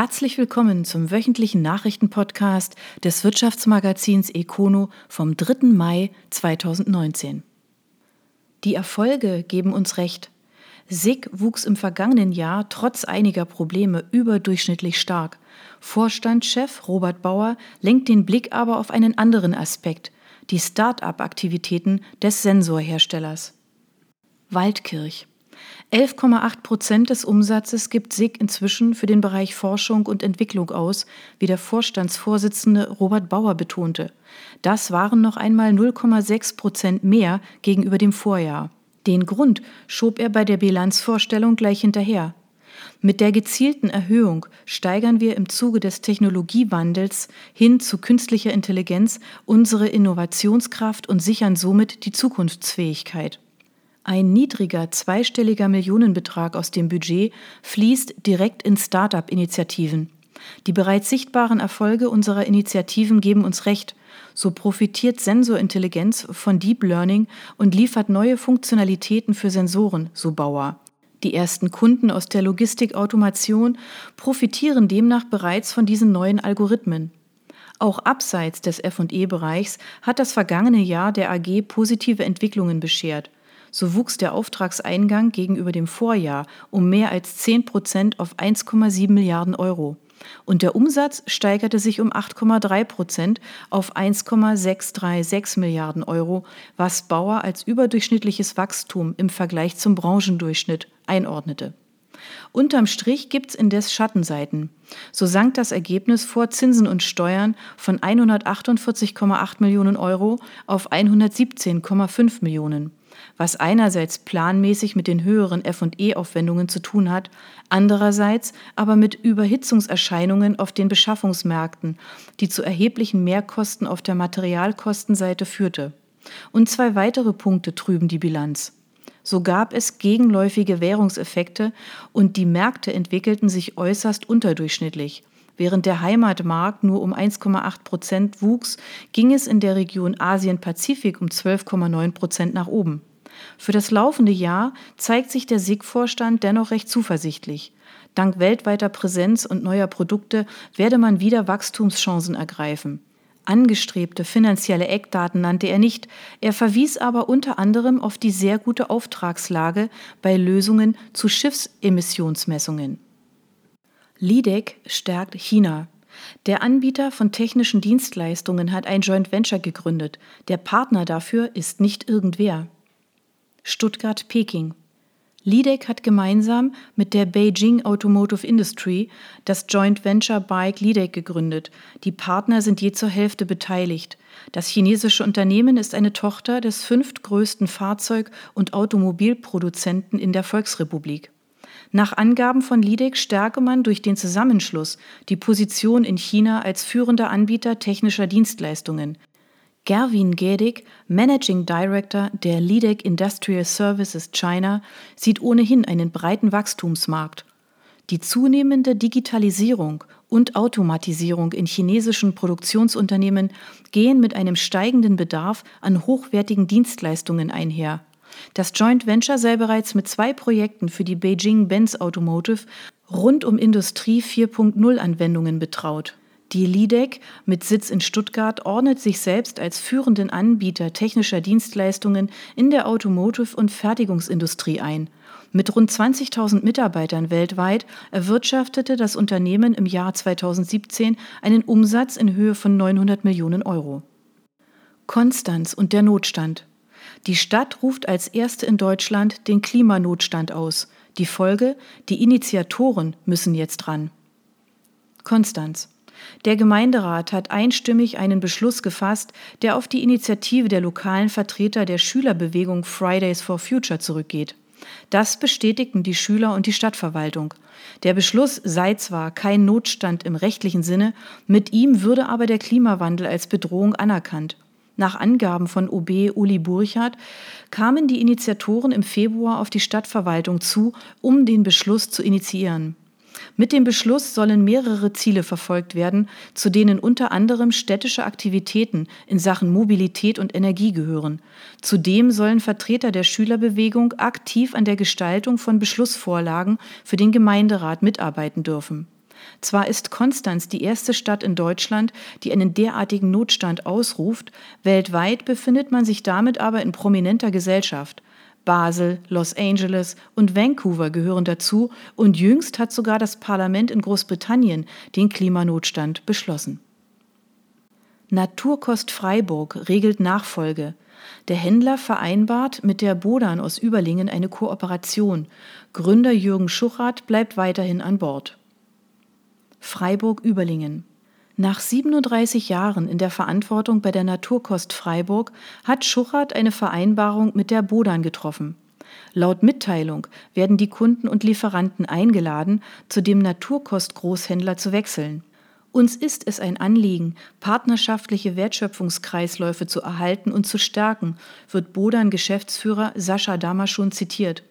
Herzlich willkommen zum wöchentlichen Nachrichtenpodcast des Wirtschaftsmagazins Econo vom 3. Mai 2019. Die Erfolge geben uns recht. SIG wuchs im vergangenen Jahr trotz einiger Probleme überdurchschnittlich stark. Vorstandschef Robert Bauer lenkt den Blick aber auf einen anderen Aspekt, die Start-up-Aktivitäten des Sensorherstellers. Waldkirch 11,8 Prozent des Umsatzes gibt SIG inzwischen für den Bereich Forschung und Entwicklung aus, wie der Vorstandsvorsitzende Robert Bauer betonte. Das waren noch einmal 0,6 Prozent mehr gegenüber dem Vorjahr. Den Grund schob er bei der Bilanzvorstellung gleich hinterher. Mit der gezielten Erhöhung steigern wir im Zuge des Technologiewandels hin zu künstlicher Intelligenz unsere Innovationskraft und sichern somit die Zukunftsfähigkeit. Ein niedriger zweistelliger Millionenbetrag aus dem Budget fließt direkt in Start-up-Initiativen. Die bereits sichtbaren Erfolge unserer Initiativen geben uns recht. So profitiert Sensorintelligenz von Deep Learning und liefert neue Funktionalitäten für Sensoren, so Bauer. Die ersten Kunden aus der Logistikautomation profitieren demnach bereits von diesen neuen Algorithmen. Auch abseits des FE-Bereichs hat das vergangene Jahr der AG positive Entwicklungen beschert. So wuchs der Auftragseingang gegenüber dem Vorjahr um mehr als 10 Prozent auf 1,7 Milliarden Euro. Und der Umsatz steigerte sich um 8,3 Prozent auf 1,636 Milliarden Euro, was Bauer als überdurchschnittliches Wachstum im Vergleich zum Branchendurchschnitt einordnete. Unterm Strich gibt's indes Schattenseiten. So sank das Ergebnis vor Zinsen und Steuern von 148,8 Millionen Euro auf 117,5 Millionen was einerseits planmäßig mit den höheren FE-Aufwendungen zu tun hat, andererseits aber mit Überhitzungserscheinungen auf den Beschaffungsmärkten, die zu erheblichen Mehrkosten auf der Materialkostenseite führte. Und zwei weitere Punkte trüben die Bilanz. So gab es gegenläufige Währungseffekte und die Märkte entwickelten sich äußerst unterdurchschnittlich. Während der Heimatmarkt nur um 1,8 Prozent wuchs, ging es in der Region Asien-Pazifik um 12,9 Prozent nach oben. Für das laufende Jahr zeigt sich der SIG-Vorstand dennoch recht zuversichtlich. Dank weltweiter Präsenz und neuer Produkte werde man wieder Wachstumschancen ergreifen. Angestrebte finanzielle Eckdaten nannte er nicht, er verwies aber unter anderem auf die sehr gute Auftragslage bei Lösungen zu Schiffsemissionsmessungen. LIDEC stärkt China. Der Anbieter von technischen Dienstleistungen hat ein Joint Venture gegründet. Der Partner dafür ist nicht irgendwer. Stuttgart-Peking. LIDEC hat gemeinsam mit der Beijing Automotive Industry das Joint Venture Bike LIDEC gegründet. Die Partner sind je zur Hälfte beteiligt. Das chinesische Unternehmen ist eine Tochter des fünftgrößten Fahrzeug- und Automobilproduzenten in der Volksrepublik. Nach Angaben von LIDEC stärke man durch den Zusammenschluss die Position in China als führender Anbieter technischer Dienstleistungen. Gerwin Gedig, Managing Director der LIDEC Industrial Services China, sieht ohnehin einen breiten Wachstumsmarkt. Die zunehmende Digitalisierung und Automatisierung in chinesischen Produktionsunternehmen gehen mit einem steigenden Bedarf an hochwertigen Dienstleistungen einher. Das Joint Venture sei bereits mit zwei Projekten für die Beijing Benz Automotive rund um Industrie 4.0 Anwendungen betraut. Die LIDEC mit Sitz in Stuttgart ordnet sich selbst als führenden Anbieter technischer Dienstleistungen in der Automotive- und Fertigungsindustrie ein. Mit rund 20.000 Mitarbeitern weltweit erwirtschaftete das Unternehmen im Jahr 2017 einen Umsatz in Höhe von 900 Millionen Euro. Konstanz und der Notstand. Die Stadt ruft als erste in Deutschland den Klimanotstand aus. Die Folge, die Initiatoren müssen jetzt ran. Konstanz. Der Gemeinderat hat einstimmig einen Beschluss gefasst, der auf die Initiative der lokalen Vertreter der Schülerbewegung Fridays for Future zurückgeht. Das bestätigten die Schüler und die Stadtverwaltung. Der Beschluss sei zwar kein Notstand im rechtlichen Sinne, mit ihm würde aber der Klimawandel als Bedrohung anerkannt. Nach Angaben von OB Uli Burchardt kamen die Initiatoren im Februar auf die Stadtverwaltung zu, um den Beschluss zu initiieren. Mit dem Beschluss sollen mehrere Ziele verfolgt werden, zu denen unter anderem städtische Aktivitäten in Sachen Mobilität und Energie gehören. Zudem sollen Vertreter der Schülerbewegung aktiv an der Gestaltung von Beschlussvorlagen für den Gemeinderat mitarbeiten dürfen. Zwar ist Konstanz die erste Stadt in Deutschland, die einen derartigen Notstand ausruft, weltweit befindet man sich damit aber in prominenter Gesellschaft. Basel, Los Angeles und Vancouver gehören dazu und jüngst hat sogar das Parlament in Großbritannien den Klimanotstand beschlossen. Naturkost Freiburg regelt Nachfolge. Der Händler vereinbart mit der Bodan aus Überlingen eine Kooperation. Gründer Jürgen Schuchert bleibt weiterhin an Bord. Freiburg-Überlingen. Nach 37 Jahren in der Verantwortung bei der Naturkost Freiburg hat Schuchert eine Vereinbarung mit der Bodan getroffen. Laut Mitteilung werden die Kunden und Lieferanten eingeladen, zu dem Naturkost-Großhändler zu wechseln. Uns ist es ein Anliegen, partnerschaftliche Wertschöpfungskreisläufe zu erhalten und zu stärken, wird Bodan-Geschäftsführer Sascha Damaschun zitiert.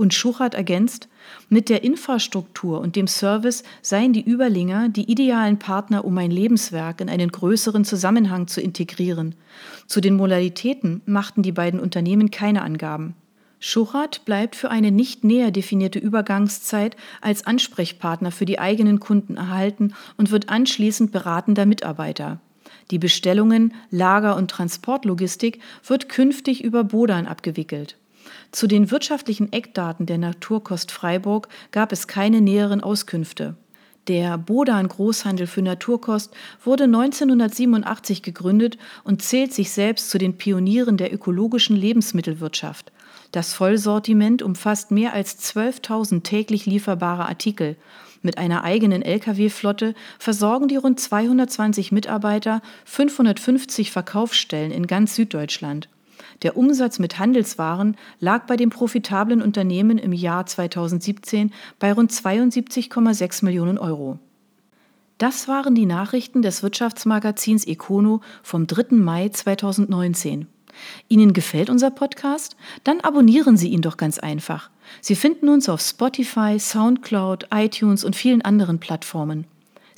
Und Schuchert ergänzt, mit der Infrastruktur und dem Service seien die Überlinger die idealen Partner, um ein Lebenswerk in einen größeren Zusammenhang zu integrieren. Zu den Modalitäten machten die beiden Unternehmen keine Angaben. Schuchert bleibt für eine nicht näher definierte Übergangszeit als Ansprechpartner für die eigenen Kunden erhalten und wird anschließend beratender Mitarbeiter. Die Bestellungen, Lager- und Transportlogistik wird künftig über Bodan abgewickelt. Zu den wirtschaftlichen Eckdaten der Naturkost Freiburg gab es keine näheren Auskünfte. Der Bodan Großhandel für Naturkost wurde 1987 gegründet und zählt sich selbst zu den Pionieren der ökologischen Lebensmittelwirtschaft. Das Vollsortiment umfasst mehr als 12.000 täglich lieferbare Artikel. Mit einer eigenen Lkw-Flotte versorgen die rund 220 Mitarbeiter 550 Verkaufsstellen in ganz Süddeutschland. Der Umsatz mit Handelswaren lag bei dem profitablen Unternehmen im Jahr 2017 bei rund 72,6 Millionen Euro. Das waren die Nachrichten des Wirtschaftsmagazins Econo vom 3. Mai 2019. Ihnen gefällt unser Podcast? Dann abonnieren Sie ihn doch ganz einfach. Sie finden uns auf Spotify, SoundCloud, iTunes und vielen anderen Plattformen.